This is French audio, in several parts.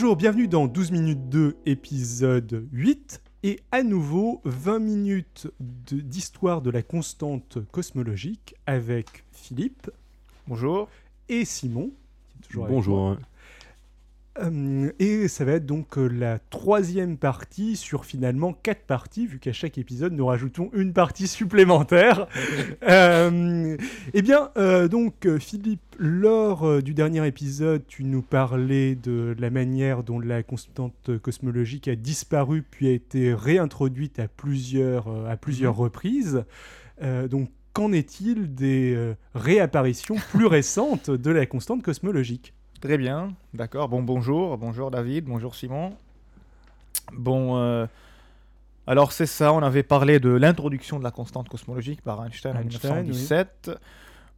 Bonjour, bienvenue dans 12 minutes 2, épisode 8. Et à nouveau, 20 minutes de- d'histoire de, la constante cosmologique avec Philippe Bonjour. et Simon. qui est toujours avec moi. Bonjour. Euh, et ça va être donc euh, la troisième partie sur finalement quatre parties, vu qu'à chaque épisode nous rajoutons une partie supplémentaire. Euh, eh bien, donc Philippe, lors du dernier épisode, tu nous parlais de la manière dont la constante cosmologique a disparu puis a été réintroduite à plusieurs, à plusieurs reprises. Euh, donc, qu'en est-il des euh, réapparitions plus récentes de la constante cosmologique? Très bien. D'accord. Bon, bonjour. Bonjour David. Bonjour Simon. Bon, euh, alors c'est ça. On avait parlé de l'introduction de la constante cosmologique par Einstein, Einstein, en 1917.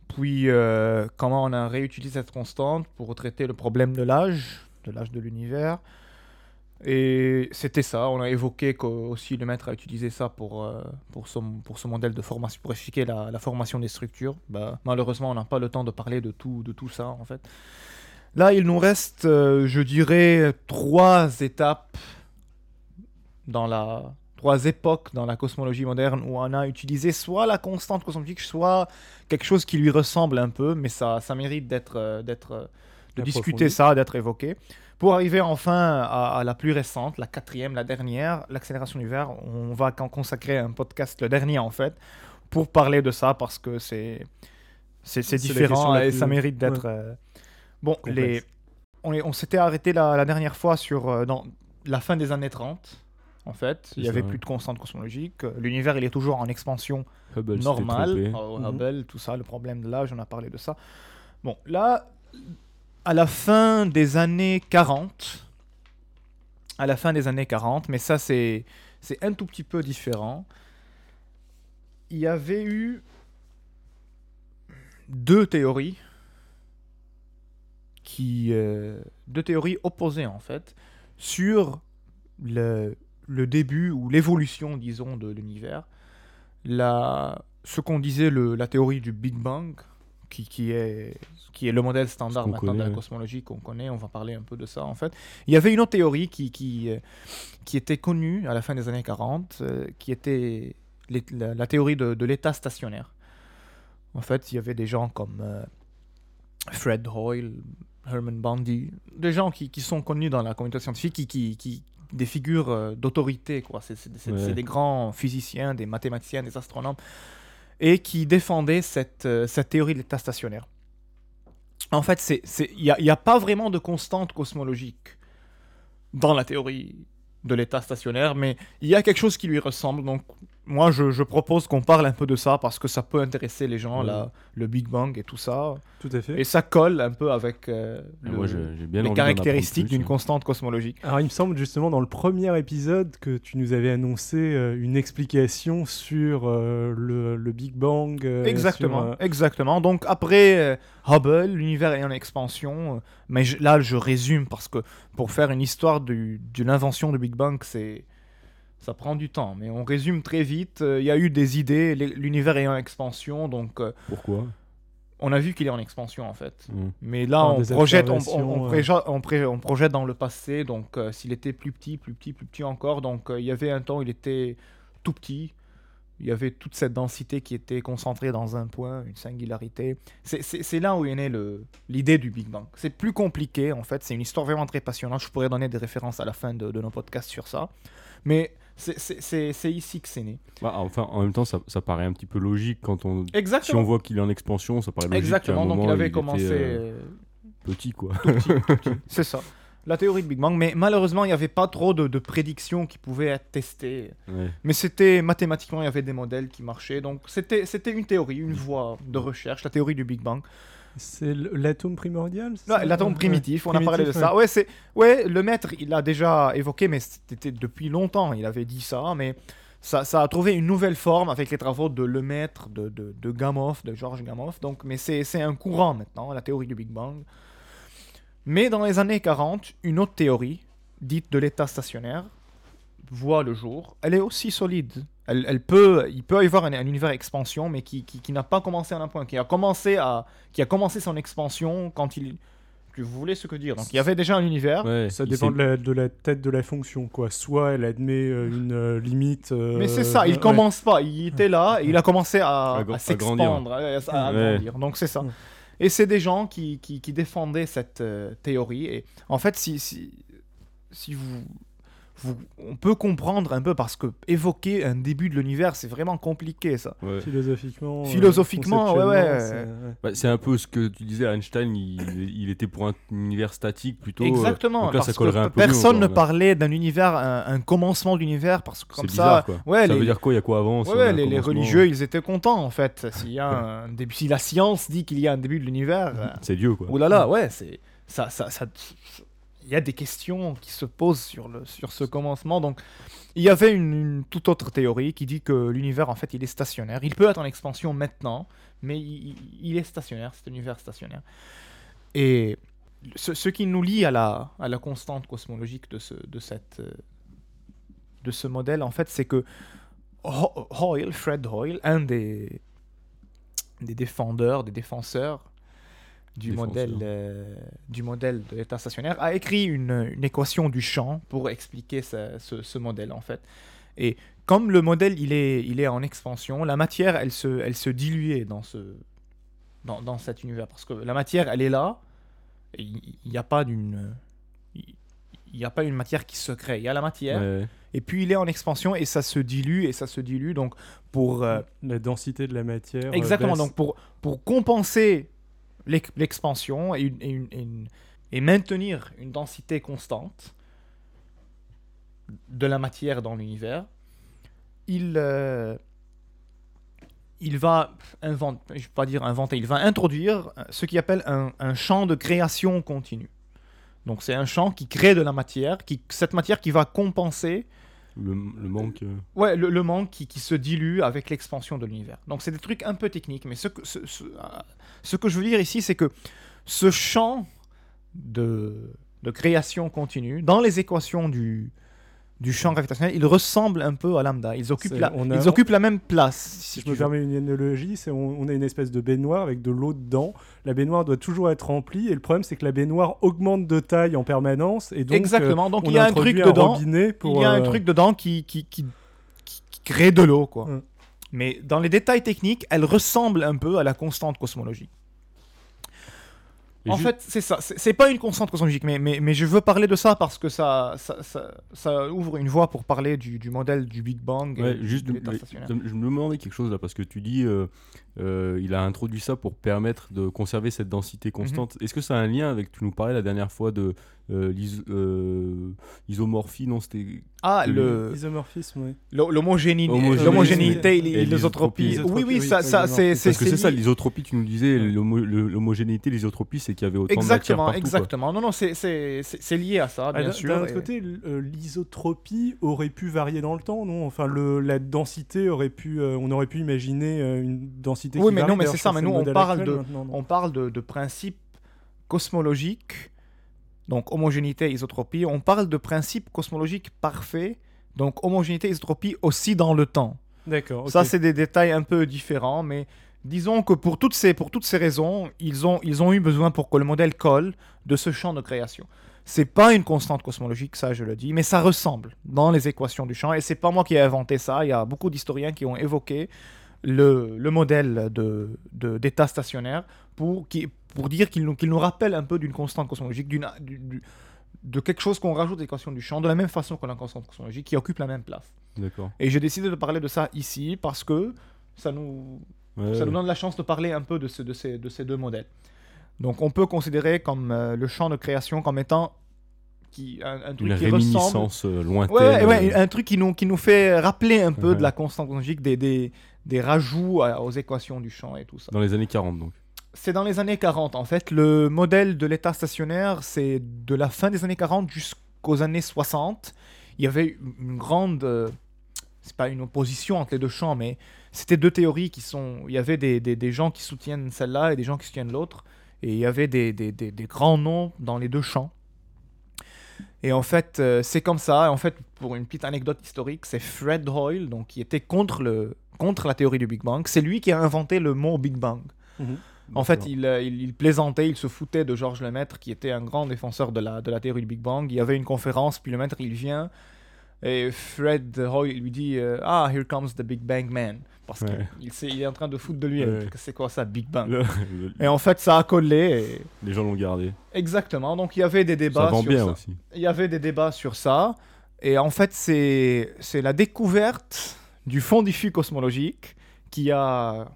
Puis euh, comment on a réutilisé cette constante pour traiter le problème de l'âge, de l'âge de l'univers. Et c'était ça. On a évoqué que aussi le maître a utilisé ça pour, euh, pour, son, pour ce modèle de formation, pour expliquer la, la formation des structures. Bah, malheureusement, on n'a pas le temps de parler de tout, de tout ça en fait. Là, il nous reste, euh, je dirais, trois étapes dans la trois époques dans la cosmologie moderne où on a utilisé soit la constante cosmologique, soit quelque chose qui lui ressemble un peu, mais ça, ça mérite d'être, euh, d'être, euh, de discuter ça, d'être évoqué. Pour arriver enfin à, à la plus récente, la quatrième, la dernière, l'accélération du verre, on va en consacrer un podcast, le dernier en fait, pour parler de ça parce que c'est c'est, différent et plus- ça mérite d'être. euh, Bon, les... on, s'était arrêté la, la dernière fois sur euh, dans la fin des années 30. En fait, il y C'est avait plus de constante cosmologique. Euh, L'univers, il est toujours en expansion Hubble normale. Euh, Mhm. Hubble, tout ça, le problème de l'âge, on a parlé de ça. Bon, là, à la fin des années 40, à la fin des années 40, mais ça, c'est un tout petit peu différent. Il y avait eu deux théories qui euh, deux théories opposées en fait sur le, le début ou l'évolution disons de l'univers. La ce qu'on disait le, la théorie du Big Bang qui, qui est qui est le modèle standard maintenant de la cosmologie qu'on connaît on va parler un peu de ça en fait. Il y avait une autre théorie qui qui, euh, qui était connue à la fin des années 40 euh, qui était la, la théorie de, de l'état stationnaire. En fait il y avait des gens comme euh, Fred Hoyle Herman Bundy, des gens qui, qui sont connus dans la communauté scientifique, qui, qui, qui- des figures euh, d'autorité, quoi. C'est Ouais. des grands physiciens, des mathématiciens, des astronomes, et qui défendaient cette, euh, cette théorie de l'état stationnaire. En fait, il n'y a, y a pas vraiment de constante cosmologique dans la théorie de l'état stationnaire, mais il y a quelque chose qui lui ressemble. Donc, moi, je, je propose qu'on parle un peu de ça parce que ça peut intéresser les gens, Ouais. la- le Big Bang et tout ça. Tout à fait. Et ça colle un peu avec euh, Et le- Moi, j'ai j'ai bien les caractéristiques d'une hein. constante cosmologique. Alors, il me semble justement dans le premier épisode que tu nous avais annoncé euh, une explication sur euh, le, le Big Bang. euh, exactement, sur, euh, exactement. Donc après euh, Hubble, l'univers est en expansion, euh, mais je- là je résume parce que pour faire une histoire du- d'une invention du Big Bang, c'est ça prend du temps, mais on résume très vite. Euh, Il y a eu des idées, l'univers est en expansion, donc euh, Pourquoi? on a vu qu'il est en expansion en fait. Hmm. Mais là, on projette, on, on- observations, on euh. on pré- on projette dans le passé. Donc, euh, s'il était plus petit, plus petit, plus petit encore. Donc, euh, il y avait un temps, il était tout petit. Il y avait toute cette densité qui était concentrée dans un point, une singularité. C'est- là où est née le- l'idée du Big Bang. C'est plus compliqué, en fait. C'est une histoire vraiment très passionnante. Je pourrais donner des références à la fin de, de nos podcasts sur ça. Mais c'est- ici que c'est né. Bah, Enfin, en même temps, ça, ça paraît un petit peu logique quand on. Si on voit qu'il est en expansion, ça paraît logique. un Exactement. Donc, moment, il avait commencé. euh, euh, petit, quoi. C'est ça. La théorie de Big Bang. Mais malheureusement, il n'y avait pas trop de, de prédictions qui pouvaient être testées. Ouais. Mais c'était mathématiquement, il y avait des modèles qui marchaient. Donc c'était c'était une théorie, une voie de recherche, la théorie du Big Bang. C'est l'atome primordial L'atome primitif, on a parlé de ça. Ouais, c'est ouais, le maître, il l'a déjà évoqué, mais c'était depuis longtemps. Il avait dit ça, mais ça, ça a trouvé une nouvelle forme avec les travaux de Lemaître, de, de, de Gamow, de Georges Gamow. Donc, mais c'est c'est un courant maintenant, la théorie du Big Bang. Mais dans les années 40, une autre théorie, dite de l'état stationnaire, voit le jour. Elle est aussi solide. Elle, elle peut, il peut y avoir un, un univers expansion, mais qui, qui, qui n'a pas commencé en un point, qui a commencé à, qui a commencé son expansion quand il. Vous voulez ce que dire Donc il y avait déjà un univers. Ouais, Ça dépend de la, de la tête de la fonction, quoi. Soit elle admet euh, une euh, limite. euh, Mais c'est ça, il ouais. commence pas. Il était là et il a commencé à, À à à s'expandre, à, à- à Ouais. grandir. Donc c'est ça. Et c'est des gens qui, qui, qui défendaient cette euh, théorie. Et en fait, si, si, si vous, vous- On peut comprendre un peu parce que évoquer un début de l'univers, c'est vraiment compliqué ça. Ouais. Philosophiquement. euh, Philosophiquement, ouais, ouais. conceptuellement, c'est-. Bah, un peu ce que tu disais, Einstein, il, il était pour un univers statique plutôt. euh, Exactement. donc là, ça parce collerait que un peu mieux personne ne parlait d'un univers, un, un commencement d'univers, parce que C'est comme bizarre, ça, quoi. ouais, ça les- veut dire quoi Il y a quoi avant si les, religieux, ils étaient contents en fait. S'il y a un début, si la science dit qu'il y a un début de l'univers, euh, C'est Dieu, quoi. oh là là, ouais, c'est ça, ça, ça- il y a des questions qui se posent sur le sur ce commencement. Donc, il y avait une, toute autre théorie qui dit que l'univers en fait il est stationnaire. Il peut être en expansion maintenant, mais il, est stationnaire. C'est un univers stationnaire. Et ce, ce qui nous lie à la à la constante cosmologique de ce de cette euh, de ce modèle en fait, c'est que Ho- Hoyle, Fred Hoyle, un des, des défendeurs, des défenseurs du modèle, euh, du modèle de l'état stationnaire, a écrit une, une équation du champ pour expliquer ce, ce- ce modèle en fait. Et comme le modèle il est, il est en expansion, la matière elle se, elle se diluait dans, ce, dans, dans cet univers parce que la matière elle est là, et il n'y a pas d'une il n'y a pas une matière qui se crée. Il y a la matière, Ouais. et puis il est en expansion et ça se dilue et ça se dilue. Donc pour euh, La densité de la matière. euh, exactement baisse. donc pour pour compenser l'expansion et, maintenir une densité constante de la matière dans l'univers, il euh, il va inventer, je vais pas dire inventer, il va introduire ce qu'il appelle un, un champ de création continue. Donc c'est un champ qui crée de la matière, qui, cette matière qui va compenser Le, manque. euh, Ouais, le, le manque qui, qui se dilue avec l'expansion de l'univers. Donc c'est des trucs un peu techniques, mais ce que, ce, ce- euh, ce que je veux dire ici, c'est que ce champ de, de création continue, dans les équations du, du champ gravitationnel, il ressemble un peu à lambda. Ils occupent, la, on a- ils occupent la même place. Si Si je me veux. permets une analogie, c'est on, on a une espèce de baignoire avec de l'eau dedans. La baignoire doit toujours être remplie et le problème c'est que la baignoire augmente de taille en permanence et donc Exactement, euh, donc on il y a un truc introduit dedans. robinet pour, il y a un euh, truc dedans qui, qui, qui, qui- qui crée de l'eau, quoi. Mm. Mais dans les détails techniques, elle ressemble un peu à la constante cosmologique. Et en fait, c'est ça. C'est pas une constante cosmologique, mais, mais, mais je veux parler de ça parce que ça, ça, ça, ça ouvre une voie pour parler du, du modèle du Big Bang Ouais, juste, de mais- je me demandais quelque chose là, parce que tu dis, euh, euh, il a introduit ça pour permettre de conserver cette densité constante. Mhm. Est-ce que ça a un lien avec, tu nous parlais la dernière fois de euh, l'iso- euh, isomorphie, non C'était Ah, que le, Isomorphisme, oui. l'ho- l'homogéné- Homogénéité l'homogénéité l'isotropie. l'isotropie. Oui, oui, ça, ça c'est Parce que c'est ça, l'isotropie, tu nous disais, l'homogénéité, l'isotropie, c'est qu'il y avait autant de matière Exactement, partout. quoi. exactement. Non, non, c'est- c'est c'est- c'est lié à ça, Ah, bien sûr. D'un autre côté, euh, l'isotropie aurait pu varier dans le temps, non? Enfin, le, la densité aurait pu, euh, on aurait pu imaginer une densité Oui, qui mais non, mais c'est ça, mais nous, on parle actuel, de- maintenant, non? on parle de, de principes cosmologiques, donc homogénéité, isotropie. On parle de principes cosmologiques parfaits, donc homogénéité, isotropie aussi dans le temps. D'accord. Ça, c'est des détails un peu différents, mais disons que pour toutes ces, pour toutes ces raisons, ils ont, ils ont eu besoin pour que le modèle colle de ce champ de création. C'est pas une constante cosmologique, ça je le dis, mais ça ressemble dans les équations du champ. Et c'est pas moi qui ai inventé ça. Il y a beaucoup d'historiens qui ont évoqué le, le modèle de, de- d'état stationnaire pour, qui, pour dire qu'il nous, nous rappelle un peu d'une constante cosmologique, d'une, du- du- de quelque chose qu'on rajoute à l'équation du champ, de la même façon que la constante cosmologique qui occupe la même place. D'accord. Et j'ai décidé de parler de ça ici parce que ça nous, Ouais, ça nous ouais. donne la chance de parler un peu de, ce- de, ces, de ces deux modèles. Donc on peut considérer comme euh, le champ de création comme étant qui, un, un truc Une qui réminiscence lointaine. Ouais, ouais, ouais, un truc qui nous, qui nous fait rappeler un peu de la constante cosmologique, des, des, des rajouts à- aux équations du champ et tout ça. Dans les années 40, donc. C'est dans les années 40 en fait. Le modèle de l'état stationnaire, c'est de la fin des années 40 jusqu'aux années 60. Il y avait une grande. euh, c'est pas une opposition entre les deux champs, mais c'était deux théories qui sont. Il y avait des, des, gens qui soutiennent celle-là et des gens qui soutiennent l'autre. Et il y avait des, des, grands noms dans les deux champs. Et en fait, euh, c'est comme ça. En fait, pour une petite anecdote historique, c'est Fred Hoyle, donc qui était contre, le, contre la théorie du Big Bang. C'est lui qui a inventé le mot Big Bang. Mhm. En fait, il, euh, il, il plaisantait, il se foutait de Georges Lemaître, qui était un grand défenseur de la, de la théorie du Big Bang. Il y avait une conférence, puis le maître, il vient, et Fred Hoyle lui dit euh, Ah, here comes the Big Bang Man. Parce Ouais. qu'il il est en train de foutre de lui. Ouais. C'est quoi ça, Big Bang? Le- le- Et en fait, ça a collé. et- les gens l'ont gardé. Exactement. Donc, il y avait des Ça débats vend sur bien ça. aussi. Il y avait des débats sur ça. Et en fait, c'est la découverte du fond diffus cosmologique qui a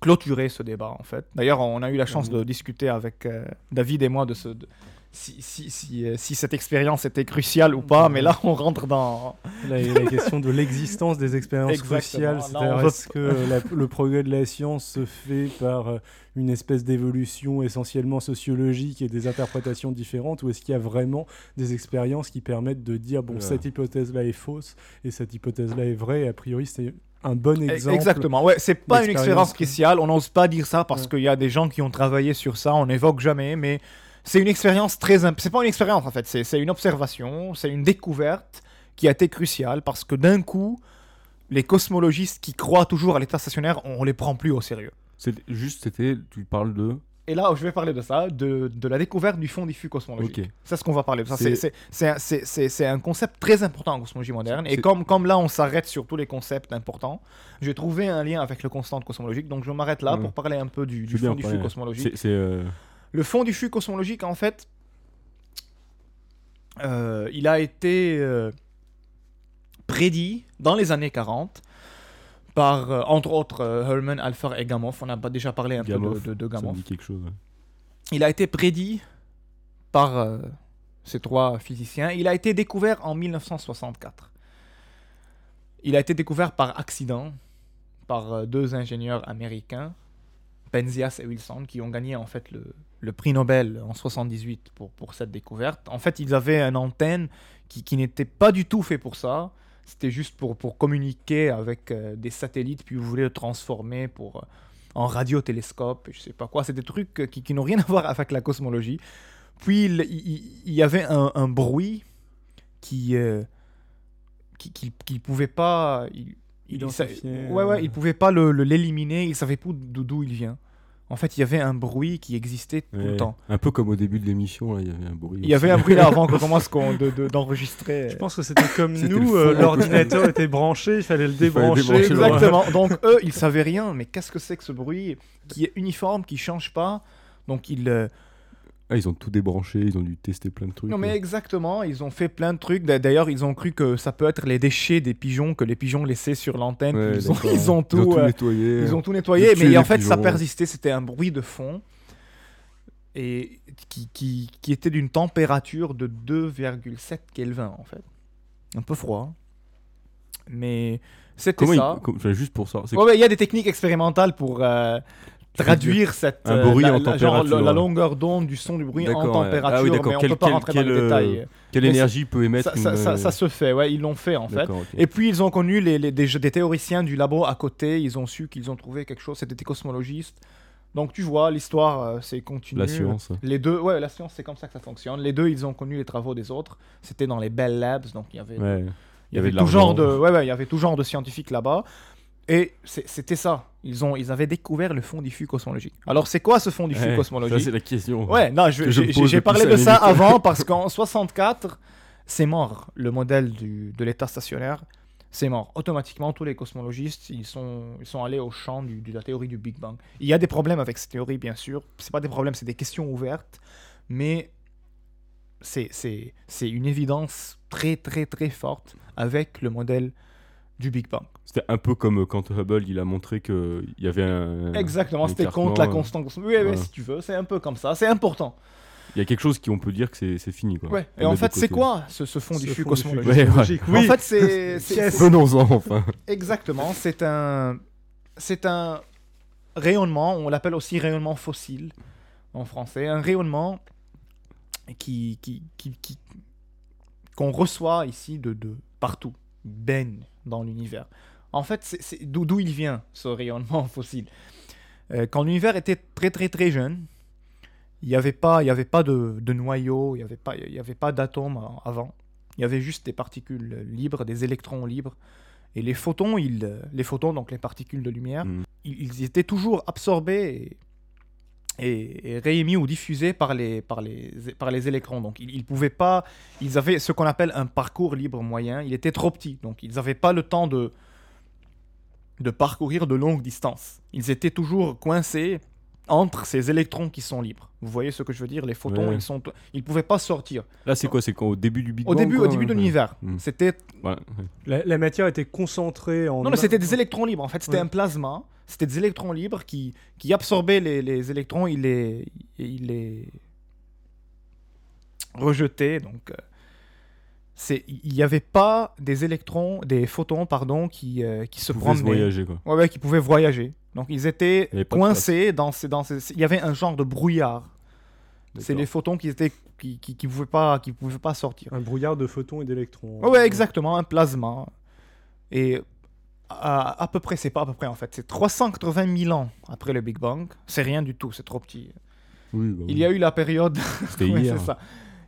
clôturé ce débat, en fait. D'ailleurs, on a eu la chance de discuter avec euh, David et moi de ce... de- si, si, si, euh, si cette expérience était cruciale ou pas, mais là on rentre dans... La question de l'existence des expériences Exactement. cruciales. C'est-à-dire, est-ce que la- le progrès de la science se fait par euh, une espèce d'évolution essentiellement sociologique et des interprétations différentes, ou est-ce qu'il y a vraiment des expériences qui permettent de dire, bon, Ouais. cette hypothèse-là est fausse et cette hypothèse-là est vraie, et a priori, c'est un bon exemple. Exactement, ouais, c'est pas une expérience cruciale, on n'ose pas dire ça parce Ouais. qu'il y a des gens qui ont travaillé sur ça, on n'évoque jamais, mais c'est une expérience très... imp- C'est pas une expérience en fait, c'est c'est une observation, c'est une découverte qui a été cruciale parce que d'un coup, les cosmologistes qui croient toujours à l'état stationnaire, on les prend plus au sérieux. C'est juste, c'était, tu parles de. Et là, je vais parler de ça, de, de la découverte du fond diffus cosmologique. C'est ce qu'on va parler. C'est- un- concept très important en cosmologie moderne. Et comme, comme là, on s'arrête sur tous les concepts importants, j'ai trouvé un lien avec le constant cosmologique. Donc, je m'arrête là Ouais. pour parler un peu du, du fond diffus cosmologique. Euh, Le fond diffus cosmologique, en fait, euh, il a été euh, prédit dans les années 40 par, euh, entre autres, euh, Herman, Alpher et Gamow. On a déjà parlé un peu de, de, de Gamow. dit quelque chose. ouais. Il a été prédit par euh, ces trois physiciens. Il a été découvert en 1964. Il a été découvert par accident par euh, deux ingénieurs américains, Penzias et Wilson, qui ont gagné en fait le, le prix Nobel en 78 pour, pour cette découverte. En fait, ils avaient une antenne qui, qui n'était pas du tout fait pour ça. C'était juste pour, pour communiquer avec euh, des satellites, puis vous voulez le transformer pour, euh, en radiotélescope, je sais pas quoi. C'est des trucs euh, qui, qui n'ont rien à voir avec la cosmologie. Puis il, il- il y avait un, un bruit qui, euh, qui, qui, qui pouvait pas. Il, il, sa- ouais, ouais, il pouvait pas le- le- l'éliminer. Il savait pas d'où il vient. En fait, il y avait un bruit qui existait tout le temps. Un peu comme au début de l'émission, là, il y avait un bruit. Il y avait un bruit là avant qu'on commence qu'on- de- de- d'enregistrer. Je pense que c'était comme nous, euh, l'ordinateur était branché, il fallait le fallait débrancher. Exactement. Donc eux, ils savaient rien. Mais qu'est-ce que c'est que ce bruit qui est uniforme, qui change pas? Donc ils, euh, Ah, ils ont tout débranché, ils ont dû tester plein de trucs. Non mais ouais. exactement, ils ont fait plein de trucs. D'a- D'ailleurs, ils ont cru que ça peut être les déchets des pigeons que les pigeons laissaient sur l'antenne. Ouais, ils, ont, d'accord. ils ont tout, euh, nettoyé. ils ont tout nettoyé, Ils tuaient mais en fait, ça persistait. C'était un bruit de fond et qui, qui, qui était d'une température de 2,7 Kelvin en fait. Un peu froid, mais c'était ça. enfin, juste pour ça. Ouais, il y a des techniques expérimentales pour euh, traduire cette un bruit la, en la- genre, température. la, la longueur d'onde du son du bruit en température, Ah oui, mais on Quel- peut pas quel- rentrer dans quel, les euh, détails. Quelle mais énergie peut émettre Ça, ça- une... ça- ça se fait, ouais, ils l'ont fait en fait. Et puis ils ont connu les, les- des, des théoriciens du labo à côté, ils ont su qu'ils ont trouvé quelque chose, c'était des cosmologistes. Donc tu vois, l'histoire euh, c'est continu. La science. Les deux, ouais, la science c'est comme ça que ça fonctionne. Les deux, ils ont connu les travaux des autres. C'était dans les Bell Labs, donc il y avait, Ouais. il y avait, tout genre de, ouais, ouais, il y avait tout genre de scientifiques là-bas. Et c'était ça. Ils ont, ils avaient découvert le fond diffus cosmologique. Alors c'est quoi ce fond diffus Ouais, cosmologique Ça, c'est la question. Ouais, non, j'ai parlé de ça avant parce qu'en 64, c'est mort. Le modèle du, de l'état stationnaire, c'est mort. Automatiquement, tous les cosmologistes, ils sont, ils sont allés au champ du- de la théorie du Big Bang. Il y a des problèmes avec cette théorie, bien sûr. C'est pas des problèmes, c'est des questions ouvertes. Mais c'est une évidence très, très, très forte avec le modèle du Big Bang. C'était un peu comme quand Hubble il a montré qu'il y avait un. Exactement, c'était contre la euh, constante. Oui, oui, voilà. si tu veux, c'est un peu comme ça. C'est important. Il y a quelque chose qui on peut dire que c'est c'est fini. Quoi. Ouais. Et en fait, c'est quoi ce, ce fond Ce diffus cosmologique? Ouais, ouais. cosmologique, En oui. fait, c'est c'est- Yes. c'est- Venons-en enfin. exactement, c'est un c'est un rayonnement, on l'appelle aussi rayonnement fossile en français, un rayonnement qui qui qui qui- qu'on reçoit ici de, de partout, baigne dans l'univers. En fait, c'est- d'où il vient ce rayonnement fossile. Euh, quand l'univers était très très très jeune, il n'y avait pas, il y avait pas de, de noyau, il n'y avait pas, il y avait pas d'atomes avant. Il y avait juste des particules libres, des électrons libres. Et les photons, ils, euh, les photons, donc les particules de lumière, Mm. ils, ils étaient toujours absorbés et et, et réémis ou diffusés par les, par les, par les électrons. Donc ils, ils pouvaient pas, ils avaient ce qu'on appelle un parcours libre moyen. Il était trop petit, donc ils n'avaient pas le temps de, de parcourir de longues distances. Ils étaient toujours coincés entre ces électrons qui sont libres. Vous voyez ce que je veux dire? Les photons, Ouais. ils sont, ils pouvaient pas sortir. Là, c'est quoi? C'est au début du Big Au Bang début, quoi, au début de ouais. l'univers, Mm. c'était Voilà. La, la matière était concentrée en. non, mais c'était des électrons libres. En fait, c'était Ouais. un plasma. C'était des électrons libres qui, qui absorbaient les, les électrons, ils les, ils les rejetaient. Donc, euh, il n'y avait pas des électrons, des photons, pardon, qui, euh, qui se promenaient. voyager, quoi. Ouais, ouais, qui pouvaient voyager. Donc, ils étaient Il coincés dans ces, dans ces- Il y avait un genre de brouillard. C'est les photons qui étaient qui, qui, qui pouvaient pas qui pouvaient pas sortir. Un brouillard de photons et d'électrons. Ouais, ouais, exactement, un plasma. Et à, à peu près, c'est pas à peu près en fait, c'est 380 000 ans après le Big Bang. C'est rien du tout, c'est trop petit. Oui, bah Il oui. y a eu la période. C'était Ouais, hier. c'est ça.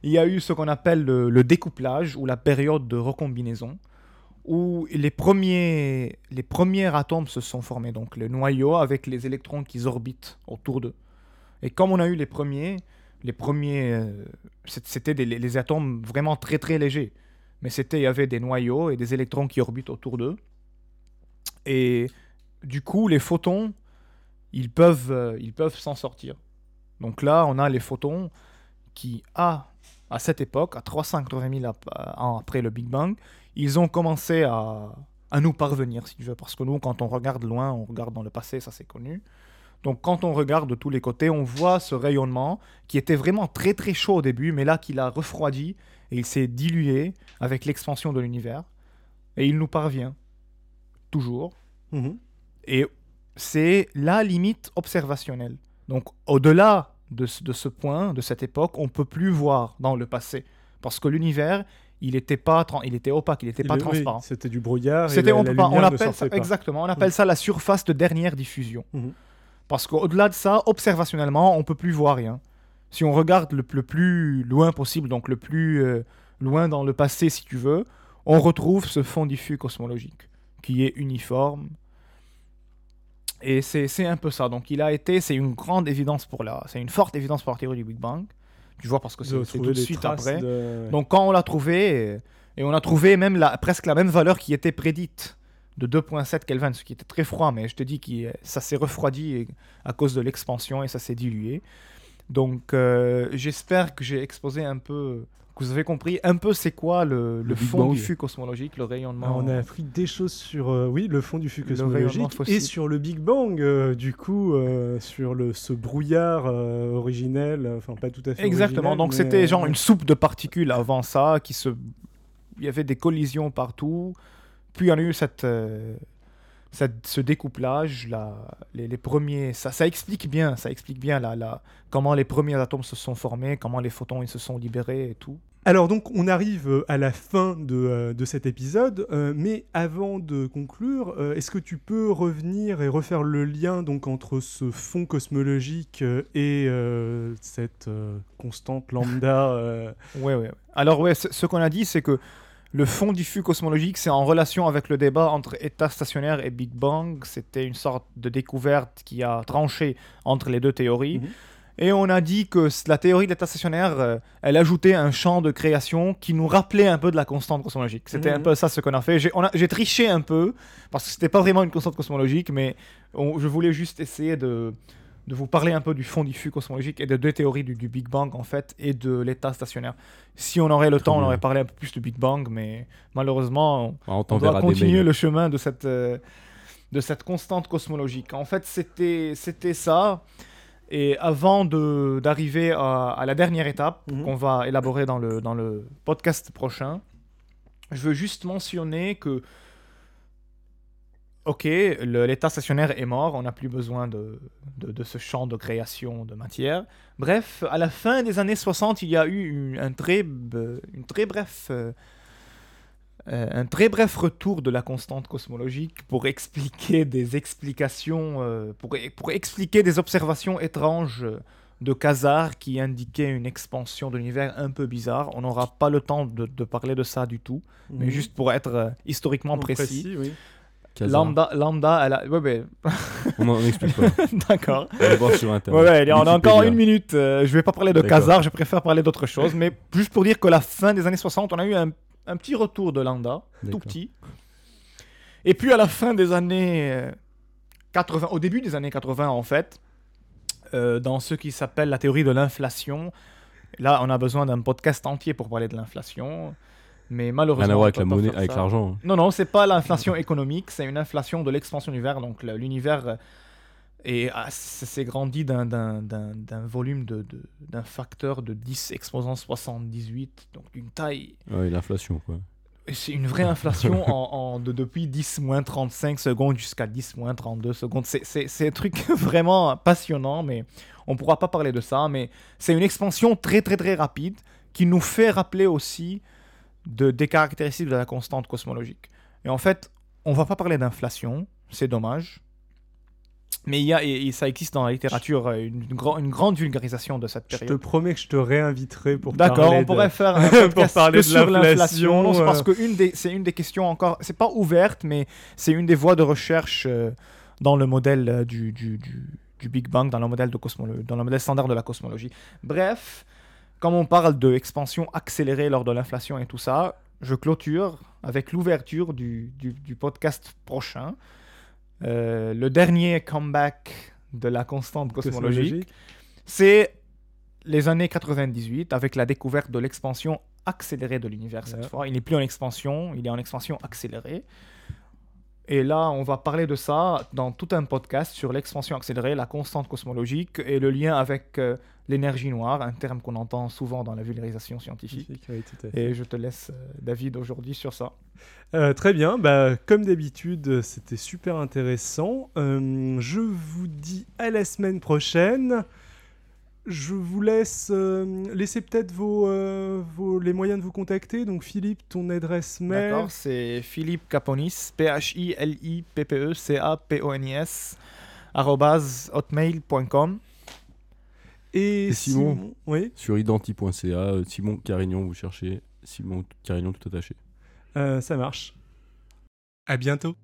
Il y a eu ce qu'on appelle le, découplage ou la période de recombinaison où les premiers, les premiers atomes se sont formés, donc le noyau avec les électrons qui orbitent autour d'eux. Et comme on a eu les premiers, les premiers, euh, c'était des- les atomes vraiment très très légers. Mais c'était, il y avait des noyaux et des électrons qui orbitent autour d'eux. Et du coup, les photons, ils peuvent, euh, ils peuvent s'en sortir. Donc là, on a les photons qui, à, à cette époque, à 380 000 ap- ans après le Big Bang, ils ont commencé à, à nous parvenir, si tu veux. Parce que nous, quand on regarde loin, on regarde dans le passé, ça c'est connu. Donc quand on regarde de tous les côtés, on voit ce rayonnement qui était vraiment très très chaud au début, mais là qu'il a refroidi et il s'est dilué avec l'expansion de l'univers. Et il nous parvient. Toujours. Mhm. Et c'est la limite observationnelle. Donc, au-delà de, ce- de ce point, de cette époque, on peut plus voir dans le passé. Parce que l'univers, il était, pas, il était opaque, il n'était pas Il- oui, transparent. C'était du brouillard. C'était, on, on appelle ça, pas. exactement, on appelle ça la surface de dernière diffusion. Mhm. Parce qu'au-delà de ça, observationnellement, on peut plus voir rien. Si on regarde le, le plus loin possible, donc le plus euh, loin dans le passé, si tu veux, on retrouve ce fond diffus cosmologique qui est uniforme. Et c'est un peu ça. Donc il a été, c'est une grande évidence pour la, c'est une forte évidence pour la théorie du Big Bang. Tu vois parce que c'est tout de suite après. de- Donc quand on l'a trouvé, et, on a trouvé même la, presque la même valeur qui était prédite de 2.7 Kelvin, ce qui était très froid, mais je te dis que ça s'est refroidi à cause de l'expansion et ça s'est dilué. Donc euh, j'espère que j'ai exposé un peu, que vous avez compris un peu c'est quoi le, fond Bang. du flux cosmologique, le rayonnement. Ah, on a appris des choses sur euh, oui le fond du rayonnement cosmologique et sur le Big Bang euh, du coup euh, sur le ce brouillard originel enfin pas tout à fait Exactement, donc c'était genre une soupe de particules avant ça, qui se... il y avait des collisions partout, puis il y en a eu cette, cette- ce découplage, là, les, les premiers, ça, ça explique bien, ça explique bien la, la, comment les premiers atomes se sont formés, comment les photons ils se sont libérés et tout. Alors donc on arrive euh, à la fin de, euh, de cet épisode, euh, mais avant de conclure, euh, est-ce que tu peux revenir et refaire le lien donc entre ce fond cosmologique et euh, cette constante lambda euh, Ouais, ouais. ouais. Alors ouais, ce, ce qu'on a dit, c'est que le fond diffus cosmologique, c'est en relation avec le débat entre état stationnaire et Big Bang. C'était une sorte de découverte qui a tranché entre les deux théories. Mhm. Et on a dit que la théorie de l'état stationnaire, euh, elle ajoutait un champ de création qui nous rappelait un peu de la constante cosmologique. C'était un Mhm. peu ça ce qu'on a fait. J'ai triché un peu, parce que c'était pas vraiment une constante cosmologique, mais on- je voulais juste essayer de, de vous parler un peu du fond diffus cosmologique et de deux théories du, du Big Bang, en fait, et de l'état stationnaire. Si on aurait le Très temps, on aurait parlé un peu plus du Big Bang, mais malheureusement, on, Ah, on doit des continuer le chemin de cette, euh, de cette constante cosmologique. En fait, c'était c'était ça. Et avant de- d'arriver à, à la dernière étape Mhm. qu'on va élaborer dans le, dans le podcast prochain, je veux juste mentionner que, ok, l'état stationnaire est mort, on n'a plus besoin de, de, de ce champ de création de matière. Bref, à la fin des années 60, il y a eu un très, une très bref... euh, euh, un très bref retour de la constante cosmologique pour expliquer des explications, euh, pour, pour expliquer des observations étranges de Quasar qui indiquaient une expansion de l'univers un peu bizarre. On n'aura pas le temps de, de parler de ça du tout, mais mhm. juste pour être euh, historiquement précis. oui. Lambda, lambda, elle a... ouais, ben, On n'en explique pas. D'accord. Allez voir sur internet. ouais, on a encore une minute. euh, je vais pas parler de. Khazar, je préfère parler d'autre chose. Mais juste pour dire que la fin des années 60, on a eu un, un petit retour de Landa, tout petit. Et puis à la fin des années euh, 80, au début des années 80 en fait, euh, dans ce qui s'appelle la théorie de l'inflation, là on a besoin d'un podcast entier pour parler de l'inflation. Mais malheureusement. Rien à voir avec la monnaie, avec l'argent. Non, non, c'est pas l'inflation économique, c'est une inflation de l'expansion. Donc le- l'univers euh, est- ah, s- s'est grandi d'un- d'un d'un- volume de, de- d'un facteur de 10 exposant 78, donc d'une taille. Ouais, l'inflation, quoi. C'est une vraie inflation en, en- de, depuis 10 moins 35 secondes jusqu'à 10 moins 32 secondes. C'est- un truc vraiment passionnant, mais on pourra pas parler de ça. Mais c'est une expansion très très très rapide qui nous fait rappeler aussi de, des caractéristiques de la constante cosmologique. Et en fait, on va pas parler d'inflation, c'est dommage. Mais il y a, et, et ça existe dans la littérature, euh, une, grand- une grande vulgarisation de cette Je te période. promets que je te réinviterai pour D'accord, on de- pourrait faire un pour parler que de sur l'inflation, parce euh. que une des, c'est une des questions encore, c'est pas ouverte, mais c'est une des voies de recherche euh, dans le modèle euh, du, du, du, du Big Bang, dans le modèle de cosmolo- dans le modèle standard de la cosmologie. Bref, comme on parle de expansion accélérée lors de l'inflation et tout ça, je clôture avec l'ouverture du, du, du podcast prochain, Euh, le dernier comeback de la constante cosmologique c'est les années 98 avec la découverte de l'expansion accélérée de l'univers cette Ouais. fois. Il n'est plus en expansion, il est en expansion accélérée. Et là, on va parler de ça dans tout un podcast sur l'expansion accélérée, la constante cosmologique et le lien avec euh, l'énergie noire, un terme qu'on entend souvent dans la vulgarisation scientifique. Oui. Et je te laisse, euh, David, aujourd'hui sur ça. Euh, très bien, bah, comme d'habitude, c'était super intéressant. Je vous dis à la semaine prochaine. Je vous laisse euh, laisser peut-être vos, euh, vos- les moyens de vous contacter. Donc Philippe, ton adresse mail. D'accord C'est Philippe Caponis, P-H-I-L-I-P-P-E-C-A-P-O-N-I-S, arrobase hotmail.com. Et, Et Simon Simon, oui, Sur identi.ca, euh, Simon Carignon, vous cherchez Simon Carignon tout attaché. euh, ça marche. À bientôt.